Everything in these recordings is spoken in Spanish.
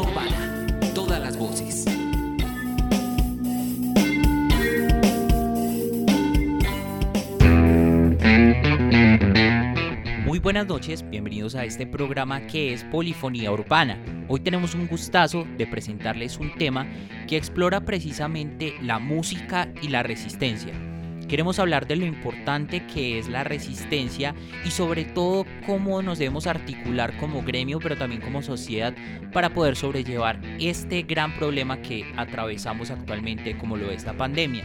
Urbana. Todas las voces. Muy buenas noches, bienvenidos a este programa que es Polifonía Urbana. Hoy tenemos un gustazo de presentarles un tema que explora precisamente la música y la resistencia. Queremos hablar de lo importante que es la resistencia y sobre todo cómo nos debemos articular como gremio pero también como sociedad para poder sobrellevar este gran problema que atravesamos actualmente como lo es la pandemia.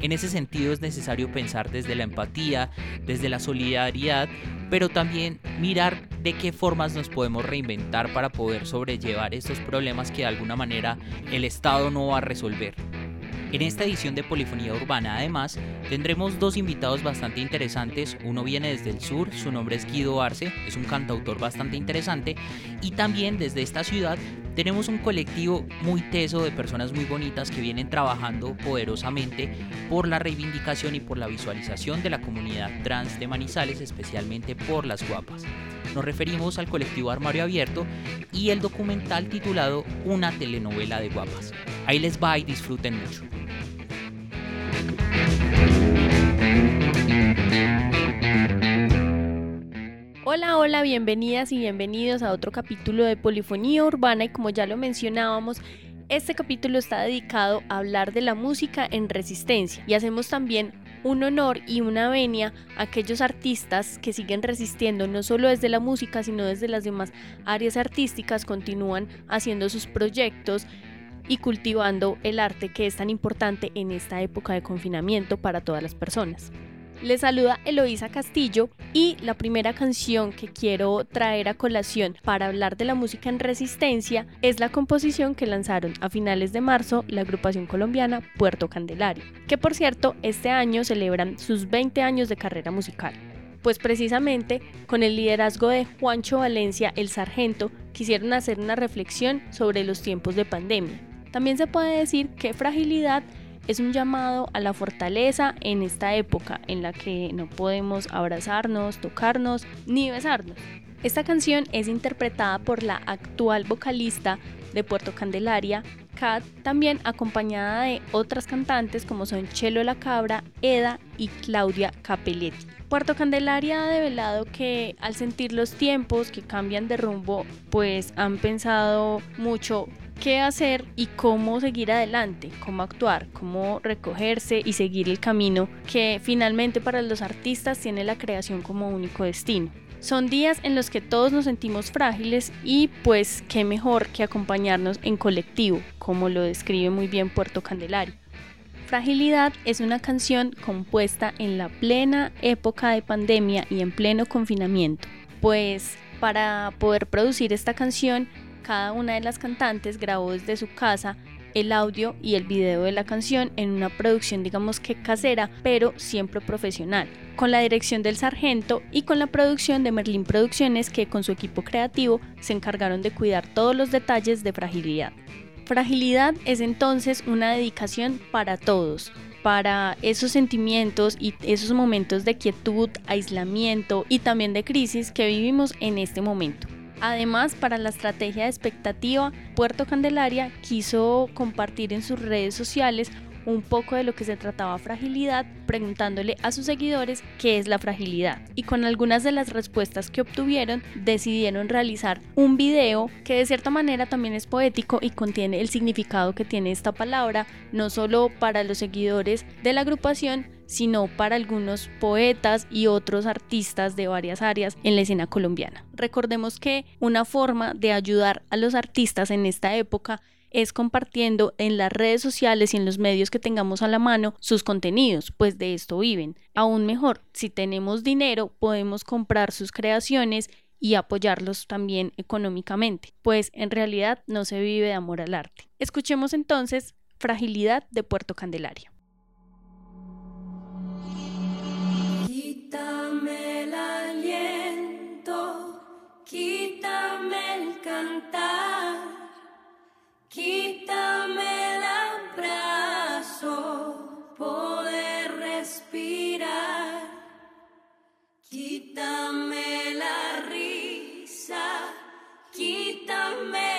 En ese sentido es necesario pensar desde la empatía, desde la solidaridad, pero también mirar de qué formas nos podemos reinventar para poder sobrellevar estos problemas que de alguna manera el Estado no va a resolver. En esta edición de Polifonía Urbana, además, tendremos dos invitados bastante interesantes. Uno viene desde el sur, su nombre es Guido Arce, es un cantautor bastante interesante. Y también desde esta ciudad tenemos un colectivo muy teso de personas muy bonitas que vienen trabajando poderosamente por la reivindicación y por la visualización de la comunidad trans de Manizales, especialmente por las guapas. Nos referimos al colectivo Armario Abierto y el documental titulado Una telenovela de guapas. Ahí les va y disfruten mucho. Hola, hola, bienvenidas y bienvenidos a otro capítulo de Polifonía Urbana y como ya lo mencionábamos, este capítulo está dedicado a hablar de la música en resistencia y hacemos también un honor y una venia a aquellos artistas que siguen resistiendo no solo desde la música sino desde las demás áreas artísticas, continúan haciendo sus proyectos y cultivando el arte que es tan importante en esta época de confinamiento para todas las personas. Les saluda Eloísa Castillo y la primera canción que quiero traer a colación para hablar de la música en resistencia es la composición que lanzaron a finales de marzo la agrupación colombiana Puerto Candelario, que por cierto este año celebran sus 20 años de carrera musical. Pues precisamente con el liderazgo de Juancho Valencia, el sargento, quisieron hacer una reflexión sobre los tiempos de pandemia también se puede decir que fragilidad es un llamado a la fortaleza en esta época en la que no podemos abrazarnos, tocarnos ni besarnos. Esta canción es interpretada por la actual vocalista de Puerto Candelaria, Kat, también acompañada de otras cantantes como son Chelo La Cabra, Eda y Claudia Capelletti. Puerto Candelaria ha develado que al sentir los tiempos que cambian de rumbo, pues han pensado mucho qué hacer y cómo seguir adelante, cómo actuar, cómo recogerse y seguir el camino que finalmente para los artistas tiene la creación como único destino. Son días en los que todos nos sentimos frágiles y pues qué mejor que acompañarnos en colectivo, como lo describe muy bien Puerto Candelario. Fragilidad es una canción compuesta en la plena época de pandemia y en pleno confinamiento, pues para poder producir esta canción cada una de las cantantes grabó desde su casa el audio y el video de la canción en una producción digamos que casera, pero siempre profesional, con la dirección del sargento y con la producción de Merlin Producciones que con su equipo creativo se encargaron de cuidar todos los detalles de fragilidad. Fragilidad es entonces una dedicación para todos, para esos sentimientos y esos momentos de quietud, aislamiento y también de crisis que vivimos en este momento. Además, para la estrategia de expectativa, Puerto Candelaria quiso compartir en sus redes sociales un poco de lo que se trataba fragilidad, preguntándole a sus seguidores qué es la fragilidad. Y con algunas de las respuestas que obtuvieron, decidieron realizar un video que de cierta manera también es poético y contiene el significado que tiene esta palabra, no solo para los seguidores de la agrupación, sino para algunos poetas y otros artistas de varias áreas en la escena colombiana. Recordemos que una forma de ayudar a los artistas en esta época es compartiendo en las redes sociales y en los medios que tengamos a la mano sus contenidos, pues de esto viven. Aún mejor, si tenemos dinero, podemos comprar sus creaciones y apoyarlos también económicamente, pues en realidad no se vive de amor al arte. Escuchemos entonces Fragilidad de Puerto Candelaria. Quítame el cantar, quítame el abrazo, poder respirar, quítame la risa, quítame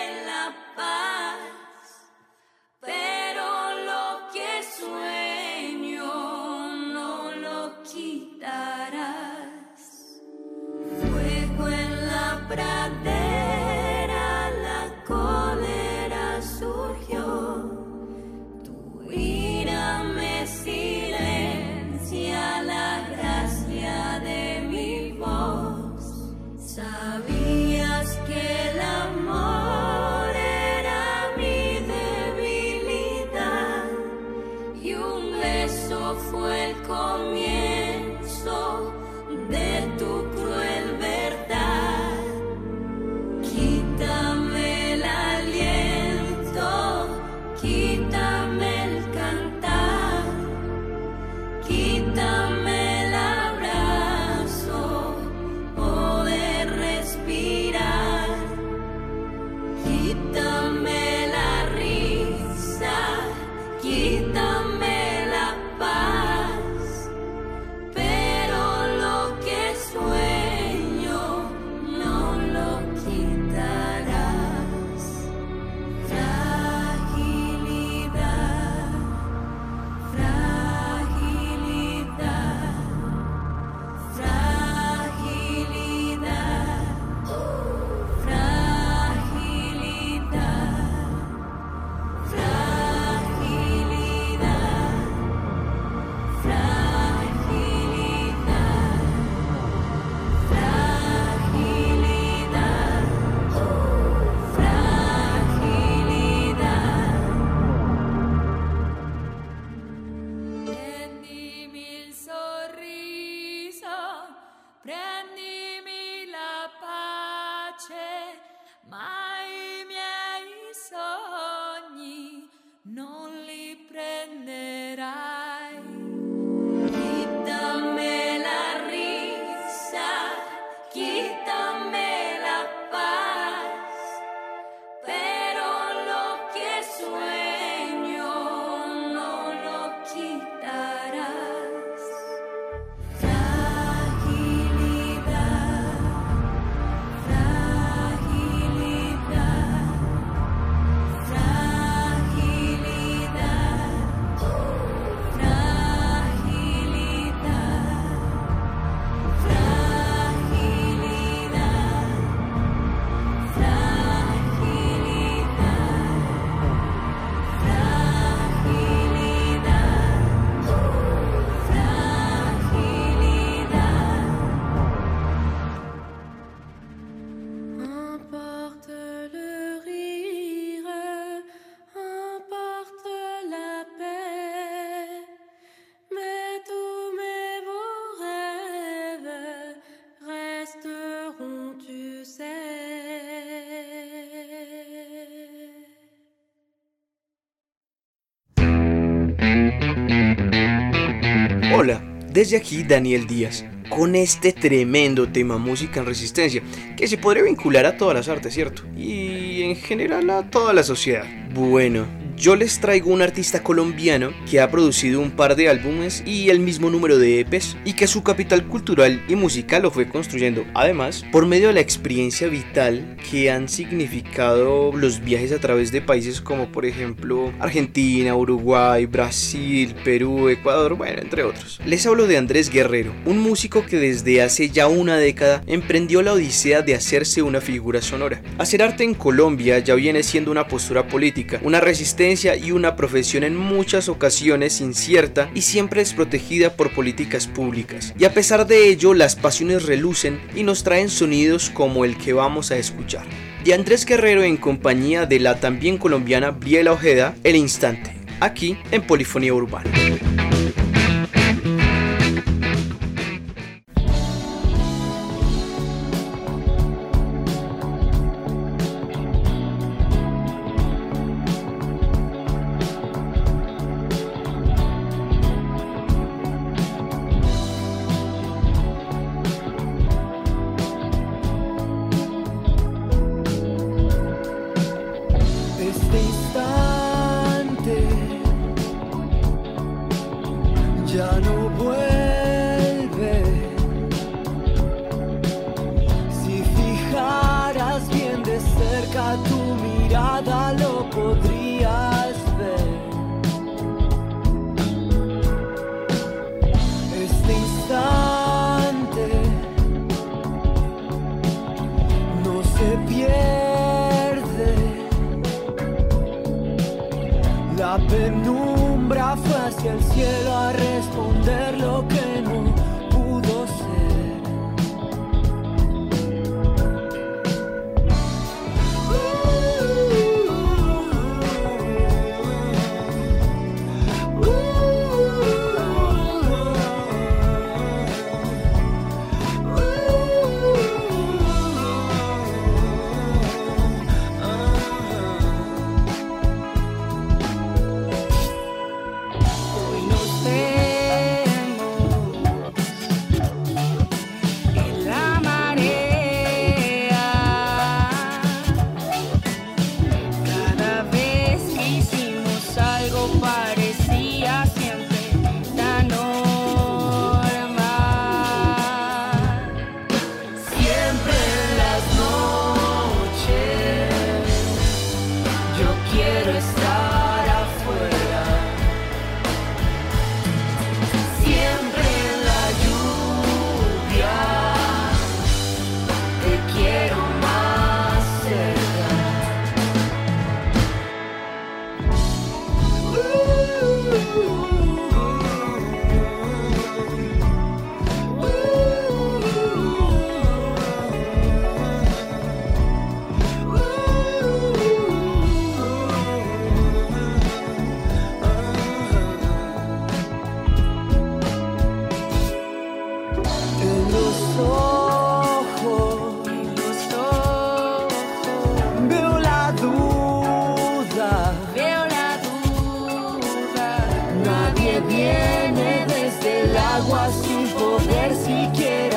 pra. Desde aquí Daniel Díaz, con este tremendo tema música en resistencia, que se podría vincular a todas las artes, ¿cierto? Y en general a toda la sociedad. Bueno, yo les traigo un artista colombiano que ha producido un par de álbumes y el mismo número de EPs y que su capital cultural y musical lo fue construyendo además por medio de la experiencia vital que han significado los viajes a través de países como por ejemplo Argentina, Uruguay, Brasil, Perú, Ecuador, bueno, entre otros. Les hablo de Andrés Guerrero, un músico que desde hace ya una década emprendió la odisea de hacerse una figura sonora. Hacer arte en Colombia ya viene siendo una postura política, una resistencia y una profesión en muchas ocasiones incierta y siempre desprotegida por políticas públicas. Y a pesar de ello, las pasiones relucen y nos traen sonidos como el que vamos a escuchar. De Andrés Guerrero en compañía de la también colombiana Briela Ojeda, El Instante, aquí en Polifonía Urbana. Sin poder siquiera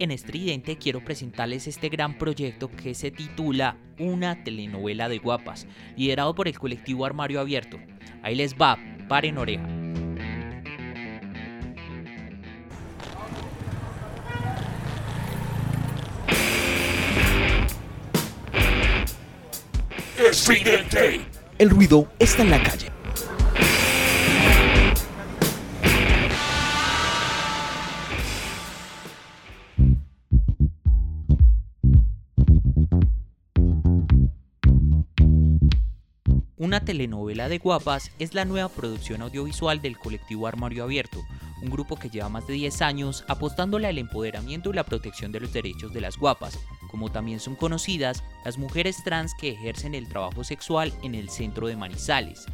en Estridente quiero presentarles este gran proyecto que se titula Una telenovela de guapas, liderado por el colectivo Armario Abierto. Ahí les va, paren oreja. Estridente. El ruido está en la calle. Una telenovela de guapas es la nueva producción audiovisual del colectivo Armario Abierto, un grupo que lleva más de 10 años apostándole al empoderamiento y la protección de los derechos de las guapas, como también son conocidas las mujeres trans que ejercen el trabajo sexual en el centro de Manizales.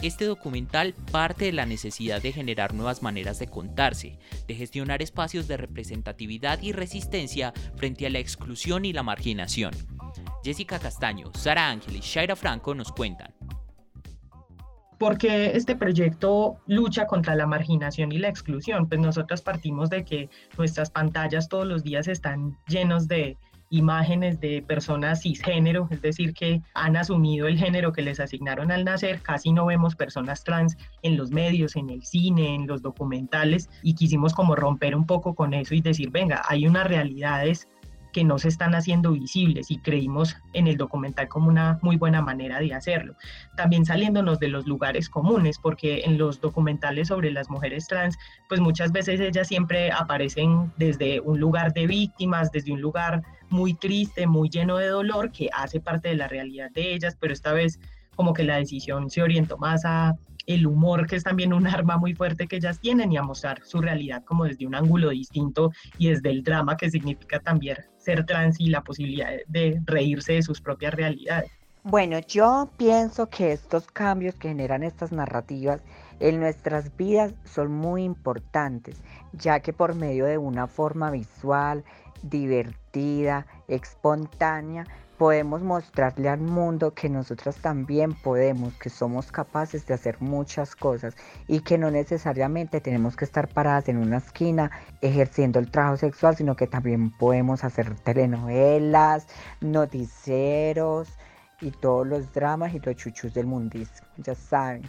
Este documental parte de la necesidad de generar nuevas maneras de contarse, de gestionar espacios de representatividad y resistencia frente a la exclusión y la marginación. Jessica Castaño, Sara Ángel y Shaira Franco nos cuentan. Porque este proyecto lucha contra la marginación y la exclusión? Pues nosotros partimos de que nuestras pantallas todos los días están llenos de imágenes de personas cisgénero, es decir, que han asumido el género que les asignaron al nacer, casi no vemos personas trans en los medios, en el cine, en los documentales, y quisimos como romper un poco con eso y decir, venga, hay unas realidades que no se están haciendo visibles y creímos en el documental como una muy buena manera de hacerlo. También saliéndonos de los lugares comunes, porque en los documentales sobre las mujeres trans, pues muchas veces ellas siempre aparecen desde un lugar de víctimas, desde un lugar muy triste, muy lleno de dolor, que hace parte de la realidad de ellas, pero esta vez como que la decisión se orientó más a el humor, que es también un arma muy fuerte que ellas tienen, y a mostrar su realidad como desde un ángulo distinto y desde el drama que significa también ser trans y la posibilidad de reírse de sus propias realidades. Bueno, yo pienso que estos cambios que generan estas narrativas en nuestras vidas son muy importantes, ya que por medio de una forma visual, divertida, espontánea, podemos mostrarle al mundo que nosotras también podemos, que somos capaces de hacer muchas cosas y que no necesariamente tenemos que estar paradas en una esquina ejerciendo el trabajo sexual, sino que también podemos hacer telenovelas, noticieros y todos los dramas y los chuchus del mundismo, ya saben.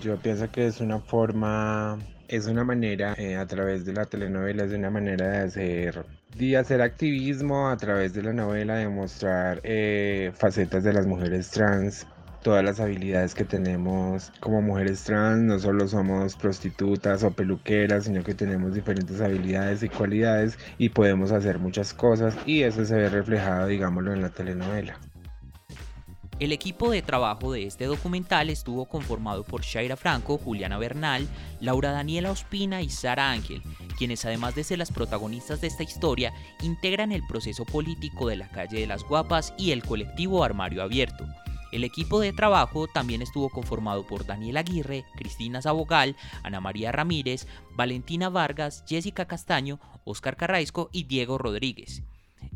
Yo pienso que es una forma, es una manera, eh, a través de la telenovela, es una manera de hacer, de hacer activismo a través de la novela, de mostrar eh, facetas de las mujeres trans, todas las habilidades que tenemos como mujeres trans, no solo somos prostitutas o peluqueras, sino que tenemos diferentes habilidades y cualidades y podemos hacer muchas cosas y eso se ve reflejado, digámoslo, en la telenovela. El equipo de trabajo de este documental estuvo conformado por Shaira Franco, Juliana Bernal, Laura Daniela Ospina y Sara Ángel, quienes además de ser las protagonistas de esta historia, integran el proceso político de la calle de las Guapas y el colectivo Armario Abierto. El equipo de trabajo también estuvo conformado por Daniel Aguirre, Cristina Sabogal, Ana María Ramírez, Valentina Vargas, Jessica Castaño, Oscar Carraisco y Diego Rodríguez.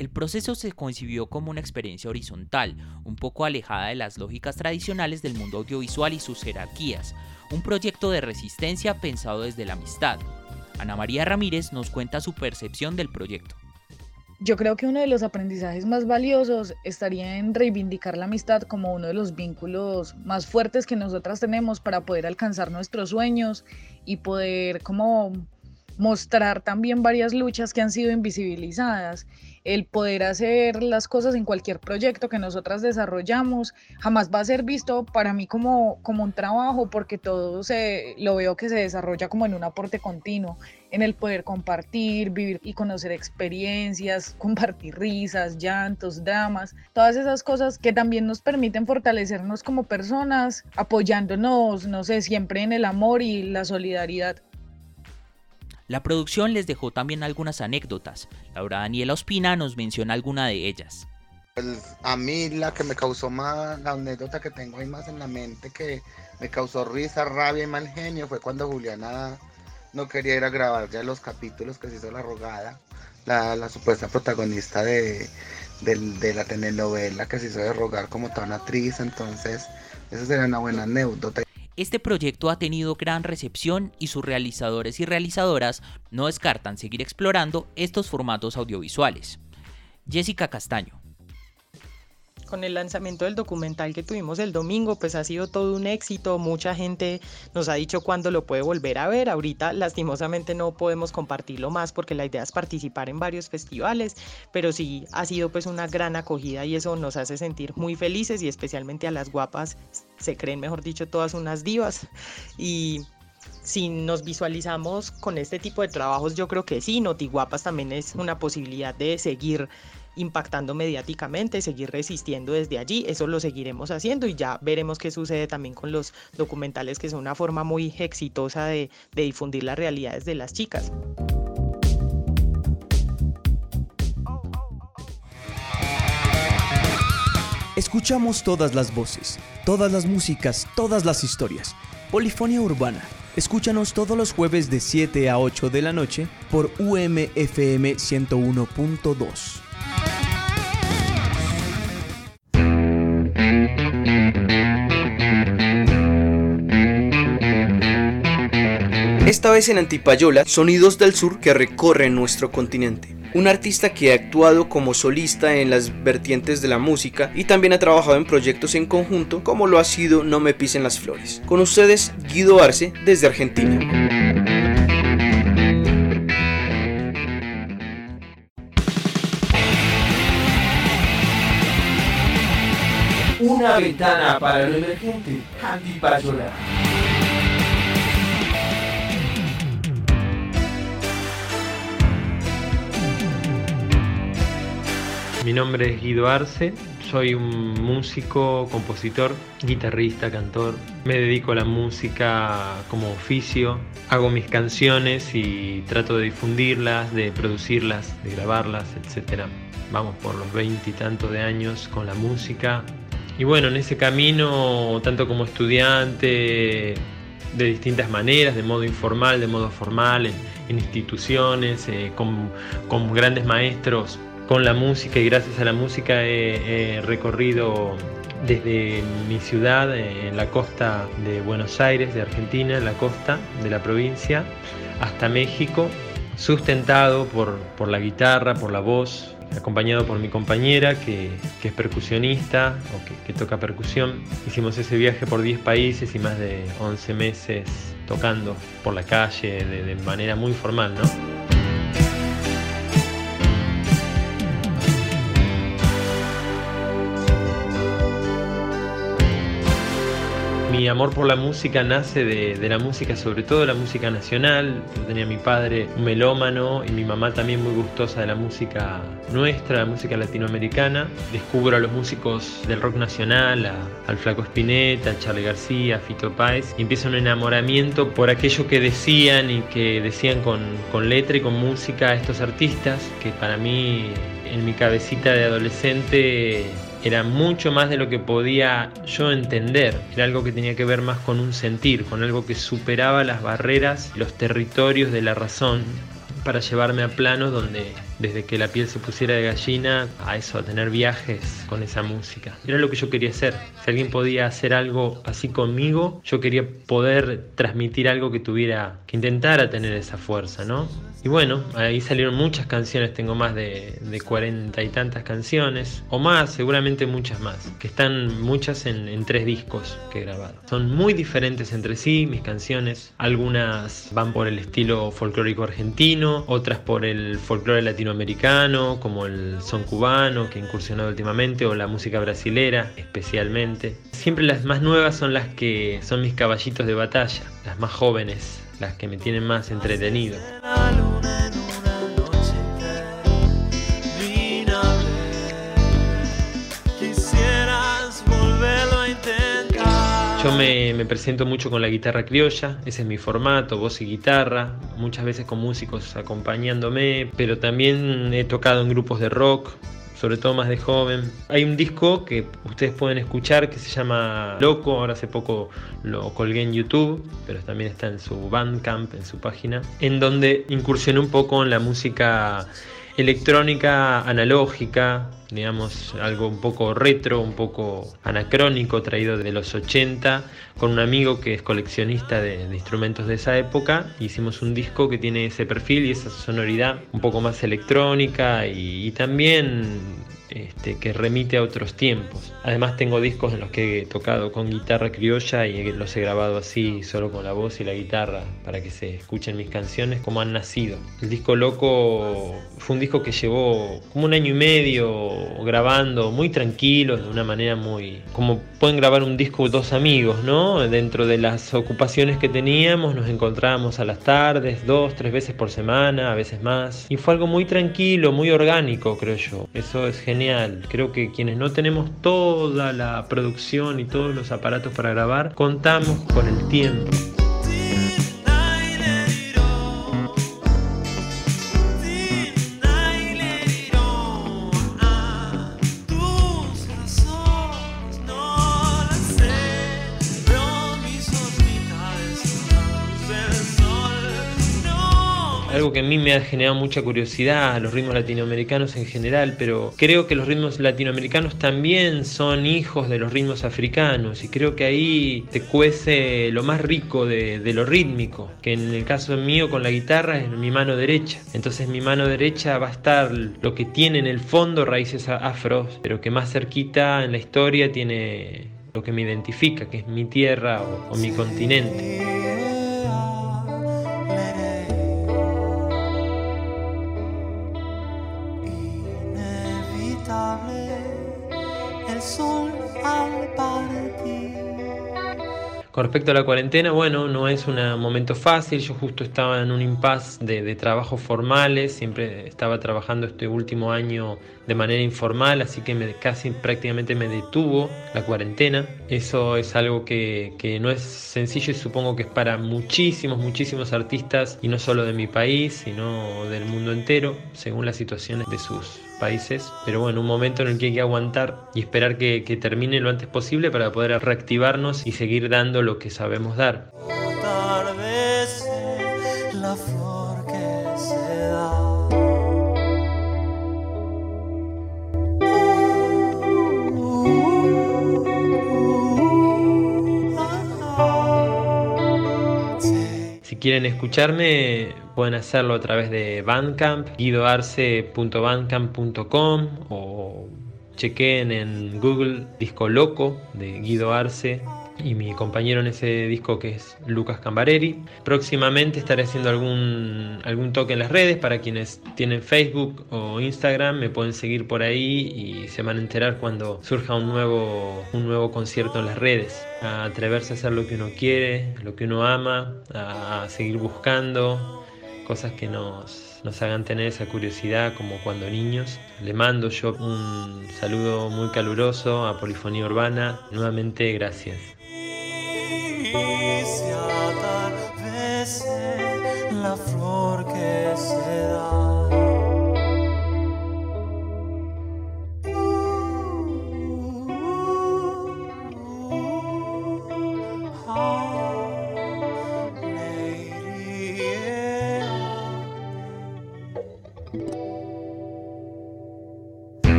El proceso se concibió como una experiencia horizontal, un poco alejada de las lógicas tradicionales del mundo audiovisual y sus jerarquías, un proyecto de resistencia pensado desde la amistad. Ana María Ramírez nos cuenta su percepción del proyecto. Yo creo que uno de los aprendizajes más valiosos estaría en reivindicar la amistad como uno de los vínculos más fuertes que nosotras tenemos para poder alcanzar nuestros sueños y poder como mostrar también varias luchas que han sido invisibilizadas el poder hacer las cosas en cualquier proyecto que nosotras desarrollamos jamás va a ser visto para mí como, como un trabajo porque todo se, lo veo que se desarrolla como en un aporte continuo, en el poder compartir, vivir y conocer experiencias, compartir risas, llantos, dramas, todas esas cosas que también nos permiten fortalecernos como personas, apoyándonos, no sé, siempre en el amor y la solidaridad. La producción les dejó también algunas anécdotas. Laura Daniela Ospina nos menciona alguna de ellas. Pues, a mí la que me causó más, la anécdota que tengo ahí más en la mente que me causó risa, rabia y mal genio fue cuando Juliana no quería ir a grabar ya los capítulos que se hizo la rogada, la, supuesta protagonista de, la telenovela que se hizo de rogar como toda actriz, entonces esa sería una buena anécdota. Este proyecto ha tenido gran recepción y sus realizadores y realizadoras no descartan seguir explorando estos formatos audiovisuales. Jessica Castaño con el lanzamiento del documental que tuvimos el domingo, pues ha sido todo un éxito. Mucha gente nos ha dicho cuándo lo puede volver a ver. Ahorita lastimosamente no podemos compartirlo más porque la idea es participar en varios festivales, pero sí ha sido pues una gran acogida y eso nos hace sentir muy felices y especialmente a las guapas se creen, mejor dicho, todas unas divas y si nos visualizamos con este tipo de trabajos, yo creo que sí, Notiguapas también es una posibilidad de seguir impactando mediáticamente, seguir resistiendo desde allí, eso lo seguiremos haciendo y ya veremos qué sucede también con los documentales que son una forma muy exitosa de, difundir las realidades de las chicas. Escuchamos todas las voces, todas las músicas, todas las historias. Polifonía Urbana. Escúchanos todos los jueves de 7 a 8 de la noche por UMFM 101.2. Esta vez en Antipayola, Sonidos del Sur que recorren nuestro continente. Un artista que ha actuado como solista en las vertientes de la música y también ha trabajado en proyectos en conjunto como lo ha sido No me pisen las flores. Con ustedes Guido Arce desde Argentina. Una ventana para lo emergente, Antipayola. Mi nombre es Guido Arce, soy un músico, compositor, guitarrista, cantor. Me dedico a la música como oficio, hago mis canciones y trato de difundirlas, de producirlas, de grabarlas, etc. Vamos por los veintitantos de años con la música. Y bueno, en ese camino, tanto como estudiante, de distintas maneras, de modo informal, de modo formal, en, instituciones, eh, con grandes maestros con la música y gracias a la música he, recorrido desde mi ciudad en la costa de Buenos Aires, de Argentina, en la costa de la provincia, hasta México, sustentado por, por la guitarra, por la voz, acompañado por mi compañera que, es percusionista o que, toca percusión. Hicimos ese viaje por 10 países y más de 11 meses tocando por la calle de, de manera muy formal, ¿no? Mi amor por la música nace de, la música, sobre todo la música nacional. Tenía mi padre un melómano y mi mamá también muy gustosa de la música nuestra, la música latinoamericana. Descubro a los músicos del rock nacional, a, al Flaco Spinetta, a Charlie García, a Fito Páez, y empieza un enamoramiento por aquello que decían y que decían con, con letra y con música estos artistas, que para mí en mi cabecita de adolescente era mucho más de lo que podía yo entender, era algo que tenía que ver más con un sentir, con algo que superaba las barreras, los territorios de la razón para llevarme a planos donde desde que la piel se pusiera de gallina a eso, a tener viajes con esa música. Era lo que yo quería hacer. Si alguien podía hacer algo así conmigo, yo quería poder transmitir algo que tuviera, que intentara tener esa fuerza, ¿no? Y bueno, ahí salieron muchas canciones, tengo más de, cuarenta y tantas canciones, o más, seguramente muchas más, que están muchas en, tres discos que he grabado. Son muy diferentes entre sí, mis canciones, algunas van por el estilo folclórico argentino, otras por el folclore latinoamericano, como el son cubano que he incursionado últimamente, o la música brasilera especialmente. Siempre las más nuevas son las que son mis caballitos de batalla, las más jóvenes, las que me tienen más entretenido. Yo me, presento mucho con la guitarra criolla, ese es mi formato, voz y guitarra, muchas veces con músicos acompañándome, pero también he tocado en grupos de rock, sobre todo más de joven. Hay un disco que ustedes pueden escuchar que se llama Loco, ahora hace poco lo colgué en YouTube, pero también está en su Bandcamp, en su página, en donde incursioné un poco en la música electrónica analógica, digamos, algo un poco retro, un poco anacrónico, traído de los 80, con un amigo que es coleccionista de, instrumentos de esa época. Hicimos un disco que tiene ese perfil y esa sonoridad un poco más electrónica y también este, que remite a otros tiempos. Además tengo discos en los que he tocado con guitarra criolla y los he grabado así, solo con la voz y la guitarra, para que se escuchen mis canciones como han nacido. El disco Loco fue un disco que llevó como un año y medio grabando, muy tranquilo, de una manera muy... como pueden grabar un disco dos amigos, ¿no? Dentro de las ocupaciones que teníamos, nos encontrábamos a las tardes, dos, tres veces por semana, a veces más. Y fue algo muy tranquilo, muy orgánico, creo yo. Eso es genial Creo que quienes no tenemos toda la producción y todos los aparatos para grabar, contamos con el tiempo. Que a mí me ha generado mucha curiosidad, los ritmos latinoamericanos en general, pero creo que los ritmos latinoamericanos también son hijos de los ritmos africanos y creo que ahí te cuece lo más rico de, de lo rítmico, que en el caso mío con la guitarra es mi mano derecha. Entonces mi mano derecha va a estar lo que tiene en el fondo raíces afros, pero que más cerquita en la historia tiene lo que me identifica, que es mi tierra o, o mi continente. Con respecto a la cuarentena, bueno, no es un momento fácil. Yo justo estaba en un impasse de, de trabajos formales, siempre estaba trabajando este último año de manera informal, así que casi prácticamente me detuvo la cuarentena. Eso es algo que, que no es sencillo y supongo que es para muchísimos, muchísimos artistas, y no solo de mi país, sino del mundo entero, según las situaciones de sus países. Pero bueno, un momento en el que hay que aguantar y esperar que, que termine lo antes posible para poder reactivarnos y seguir dando lo que sabemos dar. La flor que se da. Si quieren escucharme, pueden hacerlo a través de Bandcamp, guidoarce.bandcamp.com o chequen en Google Disco Loco de Guido Arce y mi compañero en ese disco que es Lucas Cambareri. Próximamente estaré haciendo algún, algún toque en las redes para quienes tienen Facebook o Instagram, me pueden seguir por ahí y se van a enterar cuando surja un nuevo, un nuevo concierto en las redes. A atreverse a hacer lo que uno quiere, lo que uno ama, a seguir buscando cosas que nos nos hagan tener esa curiosidad como cuando niños. Le mando yo un saludo muy caluroso a Polifonía Urbana. Nuevamente, gracias.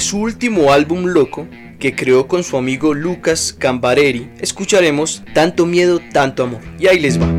Su último álbum Loco, que creó con su amigo Lucas Cambareri, escucharemos Tanto miedo, tanto amor. Y ahí les va.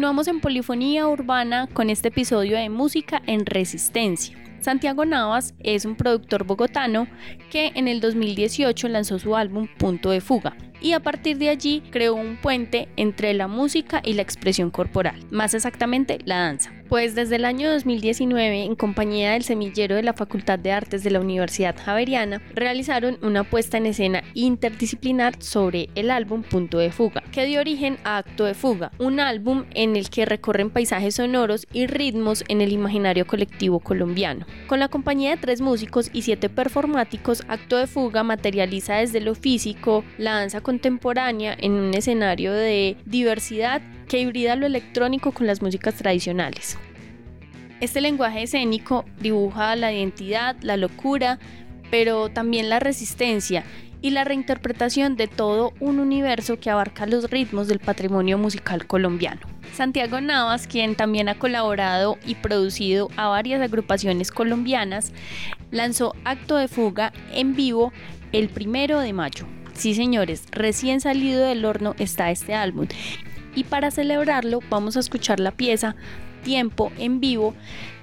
Continuamos en Polifonía Urbana con este episodio de Música en Resistencia. Santiago Navas es un productor bogotano que en el 2018 lanzó su álbum Punto de Fuga, y a partir de allí creó un puente entre la música y la expresión corporal, más exactamente la danza. Pues desde el año 2019, en compañía del semillero de la Facultad de Artes de la Universidad Javeriana, realizaron una puesta en escena interdisciplinar sobre el álbum Punto de Fuga, que dio origen a Acto de Fuga, un álbum en el que recorren paisajes sonoros y ritmos en el imaginario colectivo colombiano. Con la compañía de tres músicos y siete performáticos, Acto de Fuga materializa desde lo físico la danza contemporánea en un escenario de diversidad que hibrida lo electrónico con las músicas tradicionales. Este lenguaje escénico dibuja la identidad, la locura, pero también la resistencia y la reinterpretación de todo un universo que abarca los ritmos del patrimonio musical colombiano. Santiago Navas, quien también ha colaborado y producido a varias agrupaciones colombianas, lanzó Acto de Fuga en vivo el primero de mayo. Sí, señores, recién salido del horno está este álbum. Y para celebrarlo vamos a escuchar la pieza Tiempo en vivo,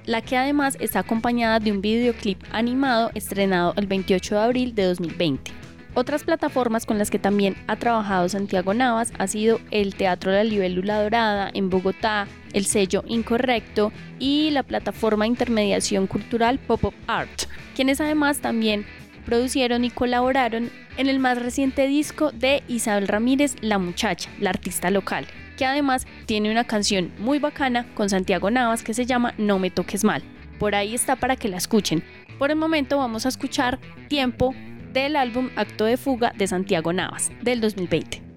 la que además está acompañada de un videoclip animado estrenado el 28 de abril de 2020. Otras plataformas con las que también ha trabajado Santiago Navas ha sido el Teatro La Libélula Dorada en Bogotá, el sello Incorrecto y la plataforma de intermediación cultural Pop-Up Art, quienes además también producieron y colaboraron en el más reciente disco de Isabel Ramírez, La Muchacha, la artista local, que además tiene una canción muy bacana con Santiago Navas que se llama No me toques mal. Por ahí está para que la escuchen. Por el momento vamos a escuchar Tiempo del álbum Acto de Fuga de Santiago Navas del 2020.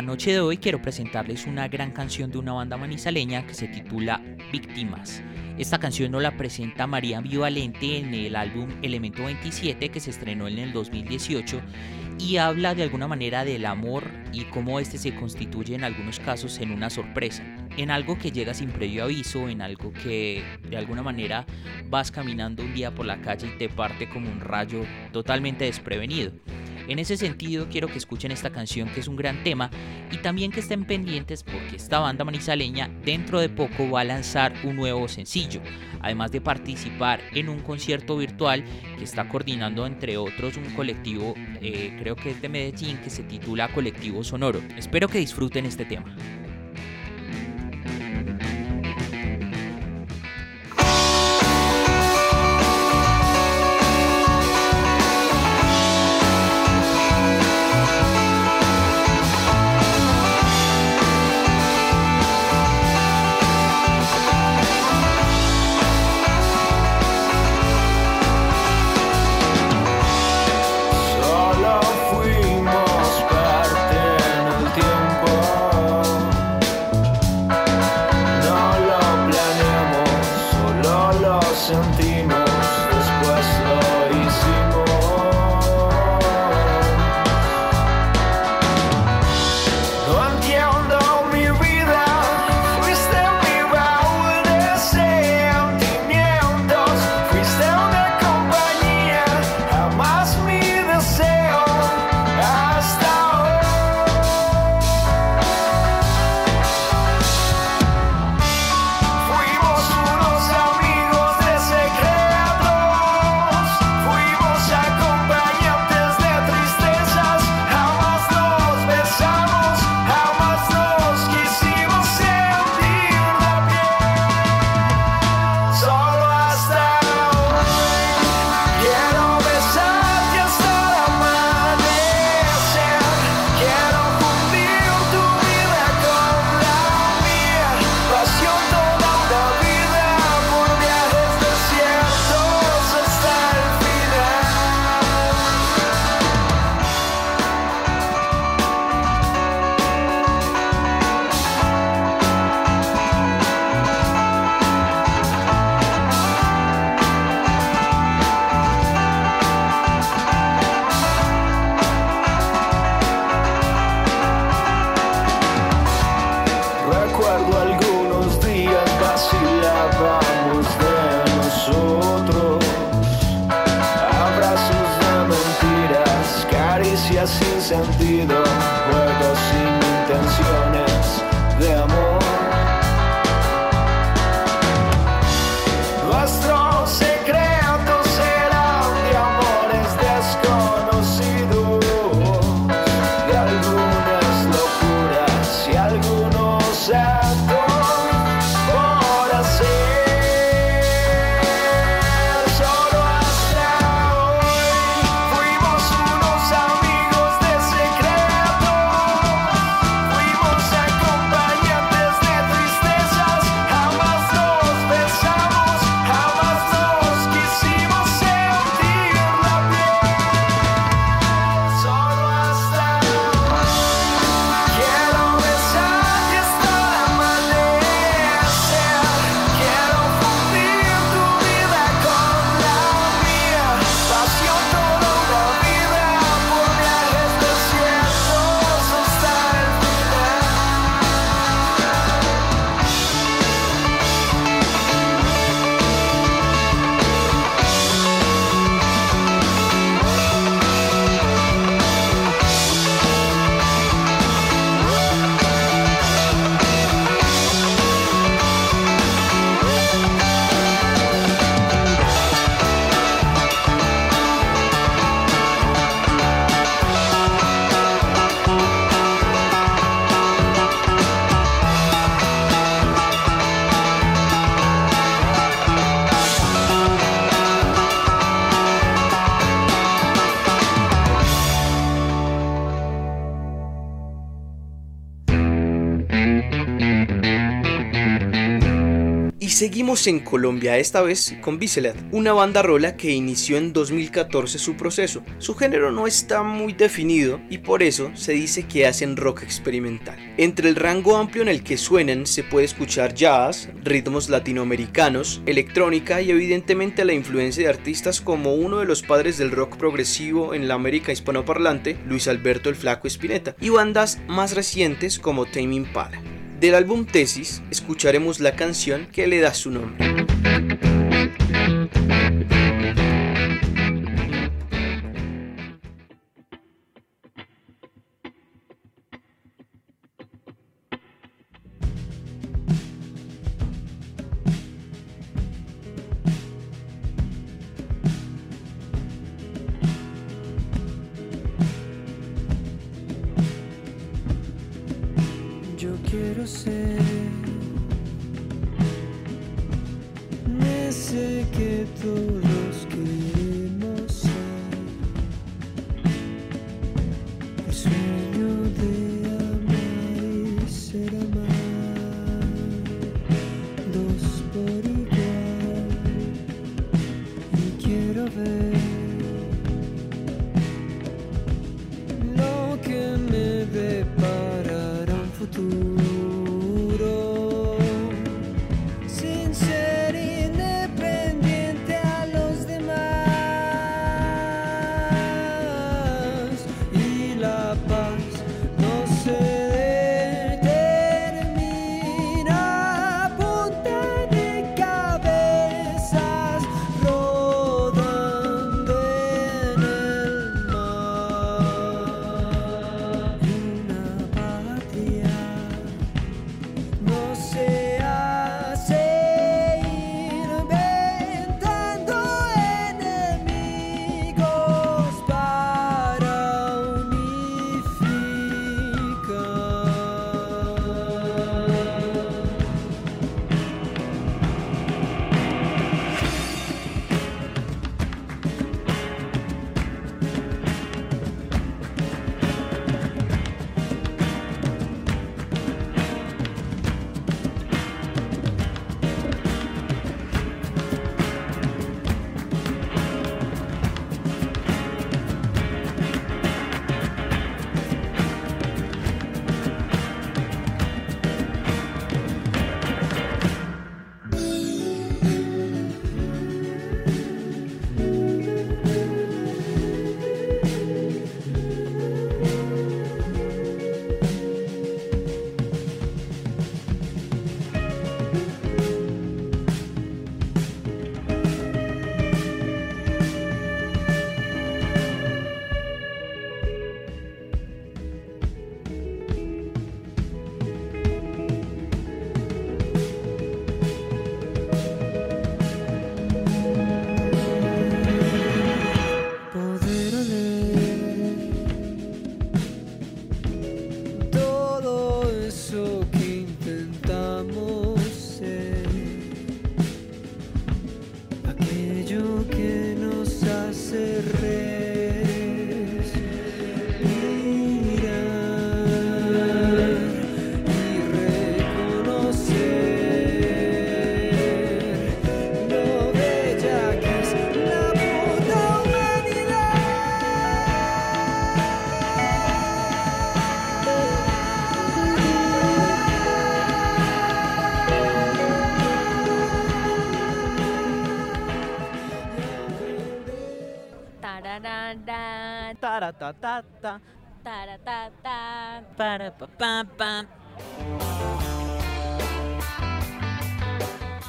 La noche de hoy quiero presentarles una gran canción de una banda manizaleña que se titula Víctimas. Esta canción nos la presenta María Vivalente en el álbum Elemento 27 que se estrenó en el 2018 y habla de alguna manera del amor y cómo este se constituye en algunos casos en una sorpresa, en algo que llega sin previo aviso, en algo que de alguna manera vas caminando un día por la calle y te parte como un rayo totalmente desprevenido. En ese sentido, quiero que escuchen esta canción que es un gran tema y también que estén pendientes porque esta banda manizaleña dentro de poco va a lanzar un nuevo sencillo, además de participar en un concierto virtual que está coordinando entre otros un colectivo, eh, creo que es de Medellín, que se titula Colectivo Sonoro. Espero que disfruten este tema. Y seguimos en Colombia, esta vez con Bicelat, una banda rola que inició en 2014 su proceso. Su género no está muy definido y por eso se dice que hacen rock experimental. Entre el rango amplio en el que suenan se puede escuchar jazz, ritmos latinoamericanos, electrónica y evidentemente la influencia de artistas como uno de los padres del rock progresivo en la América hispanoparlante, Luis Alberto el Flaco Espineta, y bandas más recientes como Tame Impala. Del álbum Tesis escucharemos la canción que le da su nombre.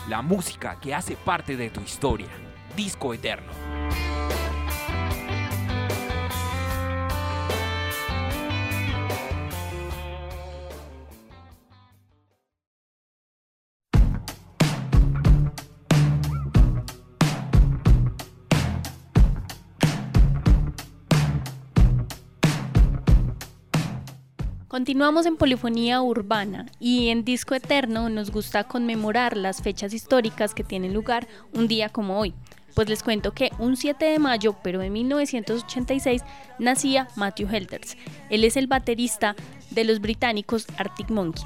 La música que hace parte de tu historia. Disco Eterno. Continuamos en Polifonía Urbana y en Disco Eterno nos gusta conmemorar las fechas históricas que tienen lugar un día como hoy. Pues les cuento que un 7 de mayo, pero de 1986, nacía Matthew Helters. Él es el baterista de los británicos Arctic Monkeys.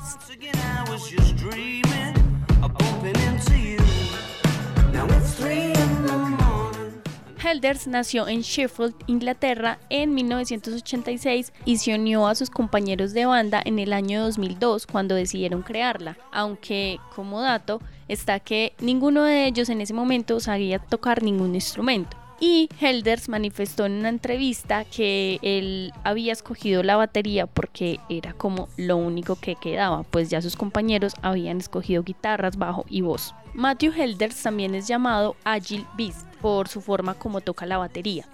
Helders nació en Sheffield, Inglaterra, en 1986 y se unió a sus compañeros de banda en el año 2002 cuando decidieron crearla, aunque como dato está que ninguno de ellos en ese momento sabía tocar ningún instrumento. Y Helders manifestó en una entrevista que él había escogido la batería porque era como lo único que quedaba, pues ya sus compañeros habían escogido guitarras, bajo y voz. Matthew Helders también es llamado Agile Beast por su forma como toca la batería.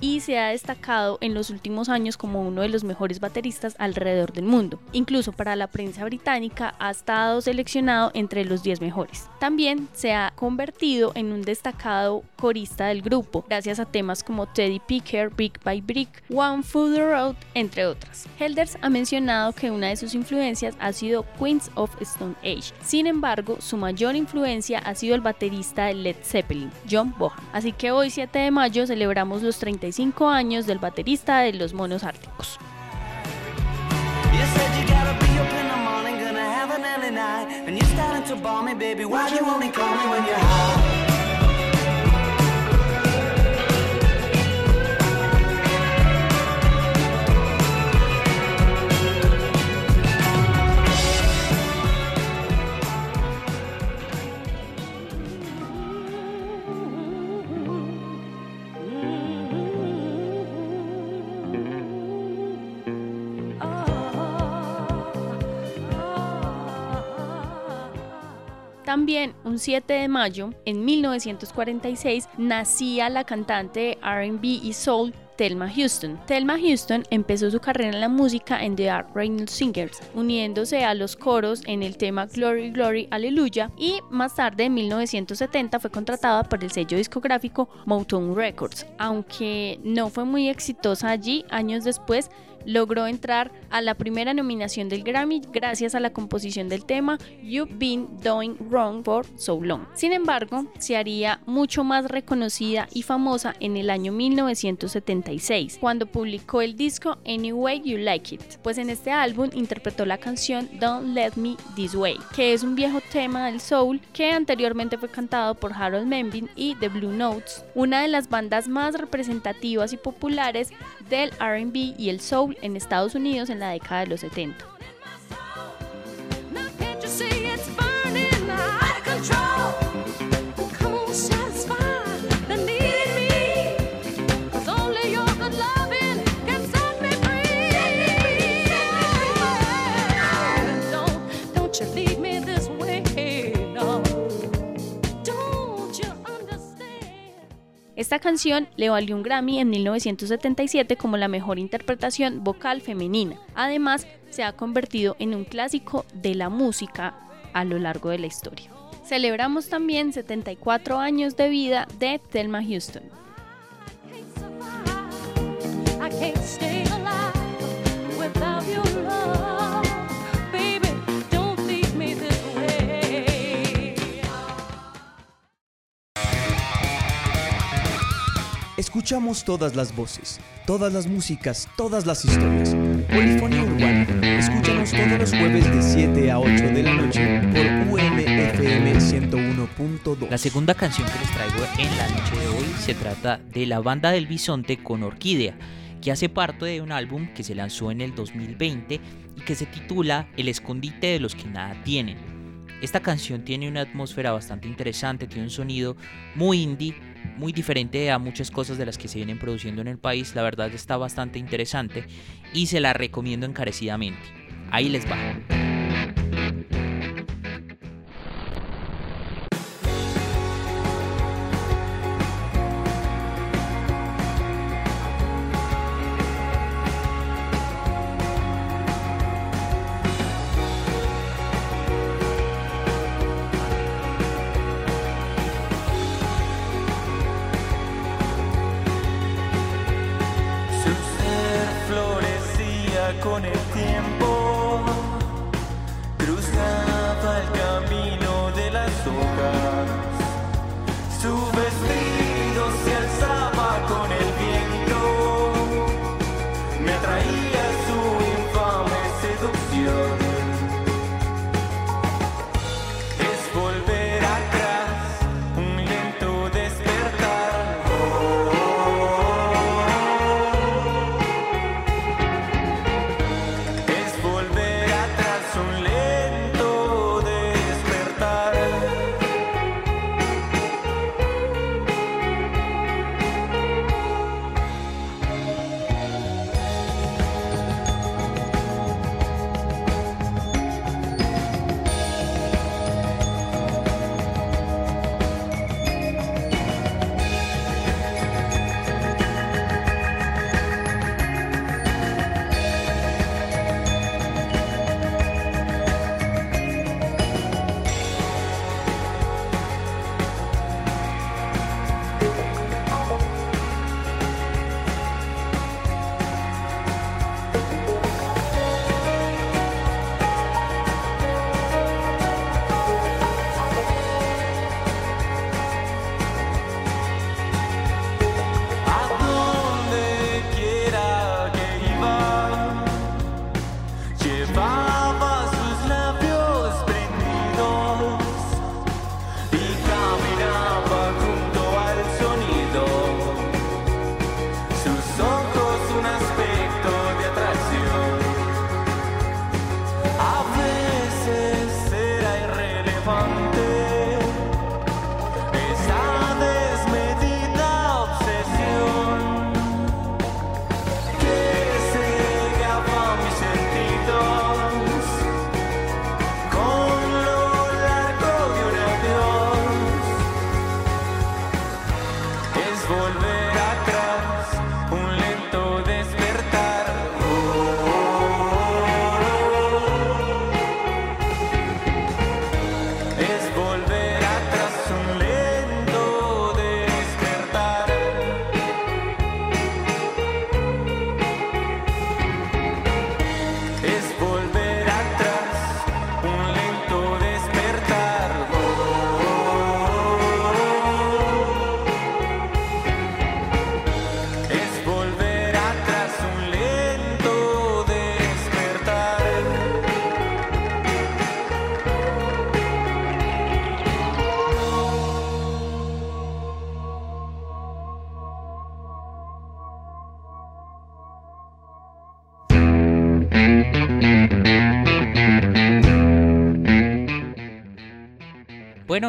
Y se ha destacado en los últimos años como uno de los mejores bateristas alrededor del mundo. Incluso para la prensa británica ha estado seleccionado entre los 10 mejores. También se ha convertido en un destacado corista del grupo, gracias a temas como Teddy Picker, Brick by Brick, One Food Road, entre otras. Helders ha mencionado que una de sus influencias ha sido Queens of Stone Age. Sin embargo, su mayor influencia ha sido el baterista de Led Zeppelin, John Bonham. Así que hoy 7 de mayo celebramos los 35 años del baterista de los Monos Árticos. También un 7 de mayo, en 1946, nacía la cantante RB y soul Thelma Houston. Thelma Houston empezó su carrera en la música en The Art Reynolds Singers, uniéndose a los coros en el tema Glory Glory Hallelujah y más tarde en 1970 fue contratada por el sello discográfico Motown Records. Aunque no fue muy exitosa allí, años después logró entrar a la primera nominación del Grammy gracias a la composición del tema You've Been Doing Wrong for So Long. Sin embargo, se haría mucho más reconocida y famosa en el año 1976, cuando publicó el disco Any Way You Like It, pues en este álbum interpretó la canción Don't Let Me This Way, que es un viejo tema del soul que anteriormente fue cantado por Harold Melvin y The Blue Notes, una de las bandas más representativas y populares del RB y el soul en Estados Unidos en la década de los 70. Esta canción le valió un Grammy en 1977 como la mejor interpretación vocal femenina. Además, se ha convertido en un clásico de la música a lo largo de la historia. Celebramos también 74 años de vida de Thelma Houston. Escuchamos todas las voces, todas las músicas, todas las historias. Polifonía Urbana. Escúchanos todos los jueves de 7 a 8 de la noche por UMFM 101.2. La segunda canción que les traigo en la noche de hoy se trata de la banda del bisonte con Orquídea, que hace parte de un álbum que se lanzó en el 2020 y que se titula El escondite de los que nada tienen. Esta canción tiene una atmósfera bastante interesante, tiene un sonido muy indie, muy diferente a muchas cosas de las que se vienen produciendo en el país. La verdad está bastante interesante y se la recomiendo encarecidamente. Ahí les va.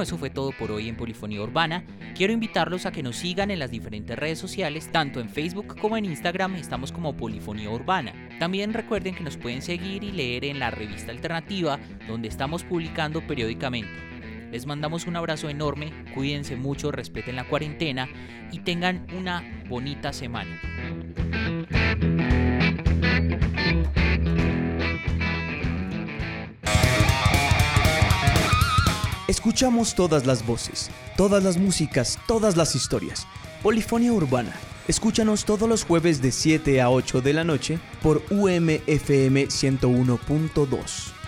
Eso fue todo por hoy en Polifonía Urbana. Quiero invitarlos a que nos sigan en las diferentes redes sociales, tanto en Facebook como en Instagram, estamos como Polifonía Urbana. También recuerden que nos pueden seguir y leer en la revista alternativa, donde estamos publicando periódicamente. Les mandamos un abrazo enorme, cuídense mucho, respeten la cuarentena y tengan una bonita semana. Escuchamos todas las voces, todas las músicas, todas las historias. Polifonía Urbana. Escúchanos todos los jueves de 7 a 8 de la noche por UMFM 101.2.